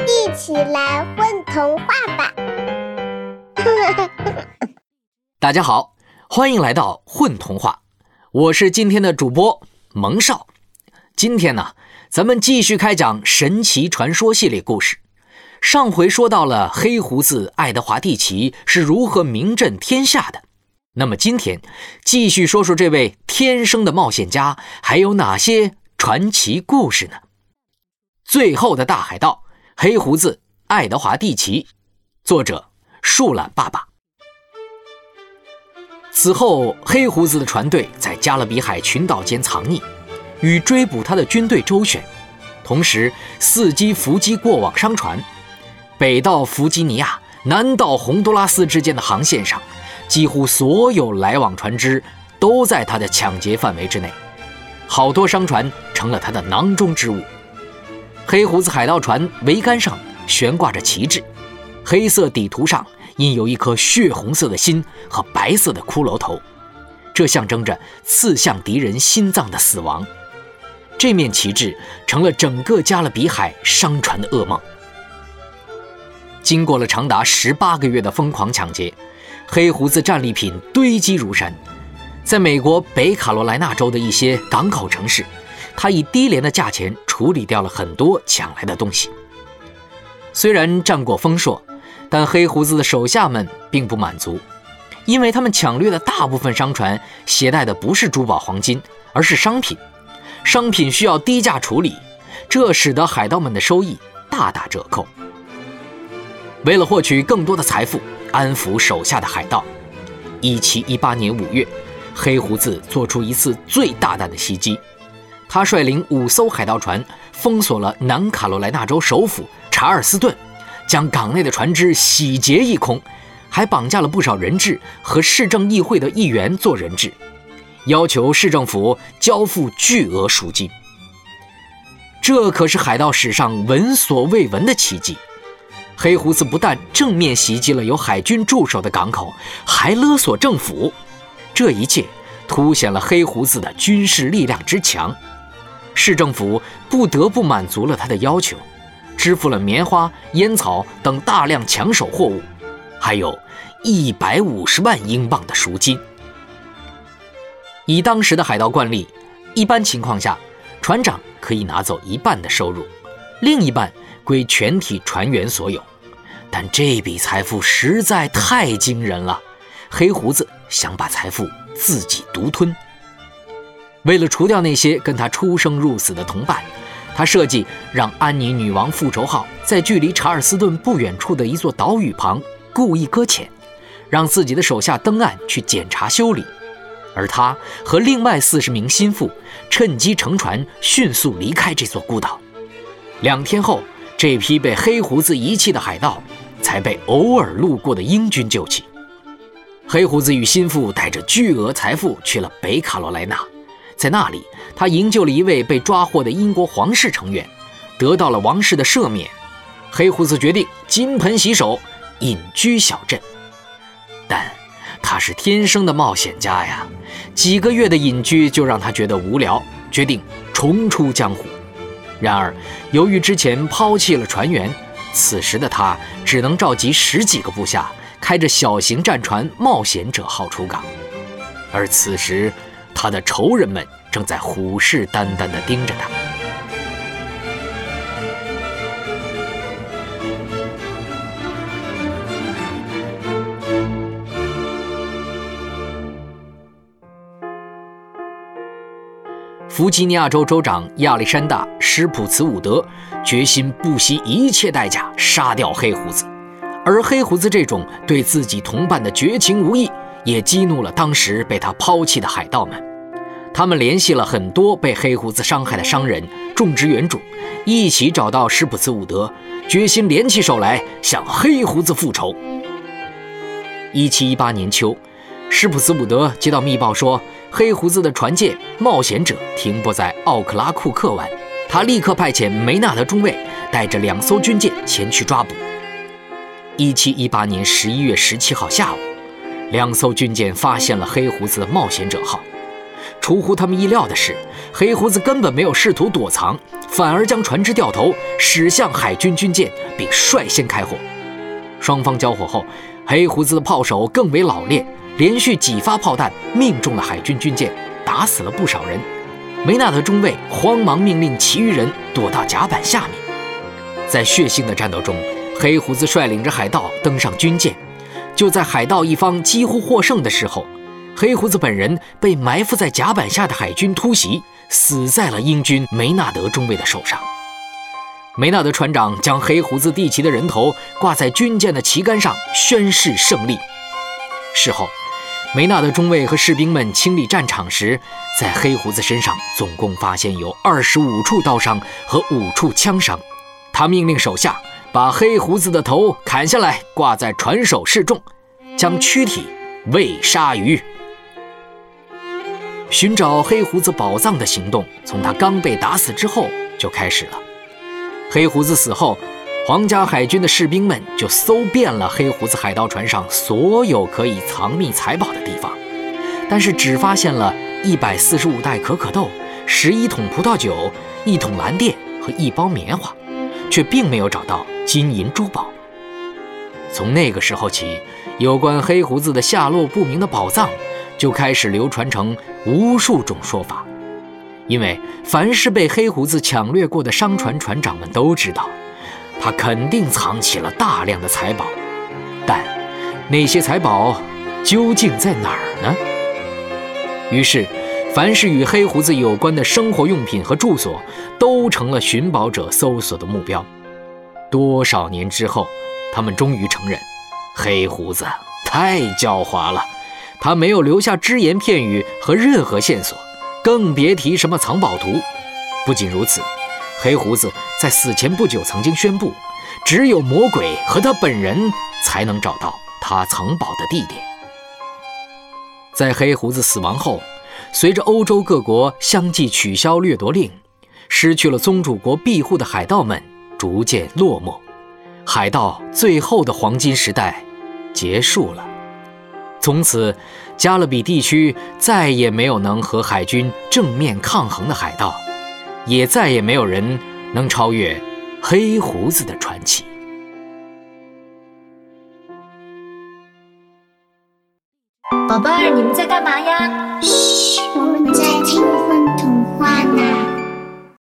一起来混童话吧！大家好，欢迎来到混童话，我是今天的主播蒙少。今天呢，咱们继续开讲神奇传说系列故事。上回说到了黑胡子爱德华蒂奇是如何名震天下的，那么今天继续说说这位天生的冒险家还有哪些传奇故事呢？最后的大海盗黑胡子爱德华蒂奇，作者树懒爸爸。此后，黑胡子的船队在加勒比海群岛间藏匿，与追捕他的军队周旋，同时伺机伏击过往商船。北到弗吉尼亚，南到洪都拉斯之间的航线上，几乎所有来往船只都在他的抢劫范围之内。好多商船成了他的囊中之物。黑胡子海盗船桅杆上悬挂着旗帜，黑色底图上印有一颗血红色的心和白色的骷髅头，这象征着刺向敌人心脏的死亡。这面旗帜成了整个加勒比海商船的噩梦。经过了长达十八个月的疯狂抢劫，黑胡子战利品堆积如山。在美国北卡罗来纳州的一些港口城市，他以低廉的价钱处理掉了很多抢来的东西。虽然战果丰硕，但黑胡子的手下们并不满足，因为他们抢掠的大部分商船携带的不是珠宝黄金，而是商品。商品需要低价处理，这使得海盗们的收益大打折扣。为了获取更多的财富，安抚手下的海盗，1718年5月，黑胡子做出一次最大胆的袭击。他率领五艘海盗船封锁了南卡罗来纳州首府查尔斯顿，将港内的船只洗劫一空，还绑架了不少人质和市政议会的议员做人质，要求市政府交付巨额赎金。这可是海盗史上闻所未闻的奇迹。黑胡子不但正面袭击了有海军驻守的港口，还勒索政府。这一切凸显了黑胡子的军事力量之强。市政府不得不满足了他的要求，支付了棉花、烟草等大量抢手货物，还有一百五十万英镑的赎金。以当时的海盗惯例，一般情况下，船长可以拿走一半的收入，另一半归全体船员所有。但这笔财富实在太惊人了，黑胡子想把财富自己独吞。为了除掉那些跟他出生入死的同伴，他设计让安妮女王复仇号在距离查尔斯顿不远处的一座岛屿旁故意搁浅，让自己的手下登岸去检查修理，而他和另外四十名心腹趁机乘船迅速离开这座孤岛。两天后，这批被黑胡子遗弃的海盗。才被偶尔路过的英军救起。黑胡子与心腹带着巨额财富去了北卡罗来纳，在那里，他营救了一位被抓获的英国皇室成员，得到了王室的赦免。黑胡子决定金盆洗手，隐居小镇。但他是天生的冒险家呀，几个月的隐居就让他觉得无聊，决定重出江湖。然而，由于之前抛弃了船员。此时的他只能召集十几个部下，开着小型战船“冒险者号”出港。而此时，他的仇人们正在虎视眈眈地盯着他。弗吉尼亚州州长亚历山大·施普茨伍德决心不惜一切代价杀掉黑胡子，而黑胡子这种对自己同伴的绝情无义，也激怒了当时被他抛弃的海盗们。他们联系了很多被黑胡子伤害的商人、种植园主，一起找到施普茨伍德，决心联起手来向黑胡子复仇。一七一八年秋。施普斯伍德接到密报说，黑胡子的船舰“冒险者”停泊在奥克拉库克湾。他立刻派遣梅纳德中尉带着两艘军舰前去抓捕。1718年11月17号下午，两艘军舰发现了黑胡子的“冒险者号”，出乎他们意料的是，黑胡子根本没有试图躲藏，反而将船只掉头驶向海军军舰，并率先开火。双方交火后，黑胡子的炮手更为老练，连续几发炮弹命中了海军军舰，打死了不少人。梅纳德中尉慌忙命令其余人躲到甲板下面。在血腥的战斗中，黑胡子率领着海盗登上军舰。就在海盗一方几乎获胜的时候，黑胡子本人被埋伏在甲板下的海军突袭，死在了英军梅纳德中尉的手上。梅纳德船长将黑胡子递旗的人头挂在军舰的旗杆上，宣誓胜利。事后，梅纳德中尉和士兵们清理战场时，在黑胡子身上总共发现有二十五处刀伤和五处枪伤。他命令手下把黑胡子的头砍下来，挂在船首示众，将躯体喂鲨鱼。寻找黑胡子宝藏的行动从他刚被打死之后就开始了。黑胡子死后，皇家海军的士兵们就搜遍了黑胡子海盗船上所有可以藏匿财宝的地方，但是只发现了一百四十五袋可可豆、十一桶葡萄酒、一桶蓝靛和一包棉花，却并没有找到金银珠宝。从那个时候起，有关黑胡子的下落不明的宝藏就开始流传成无数种说法。因为凡是被黑胡子抢掠过的商船船长们都知道，他肯定藏起了大量的财宝，但那些财宝究竟在哪儿呢？于是，凡是与黑胡子有关的生活用品和住所，都成了寻宝者搜索的目标。多少年之后，他们终于承认，黑胡子太狡猾了，他没有留下只言片语和任何线索。更别提什么藏宝图。不仅如此，黑胡子在死前不久曾经宣布，只有魔鬼和他本人才能找到他藏宝的地点。在黑胡子死亡后，随着欧洲各国相继取消掠夺令，失去了宗主国庇护的海盗们逐渐落寞，海盗最后的黄金时代结束了。从此，加勒比地区再也没有能和海军正面抗衡的海盗，也再也没有人能超越黑胡子的传奇。宝贝儿，你们在干嘛呀？嘘，我们在听。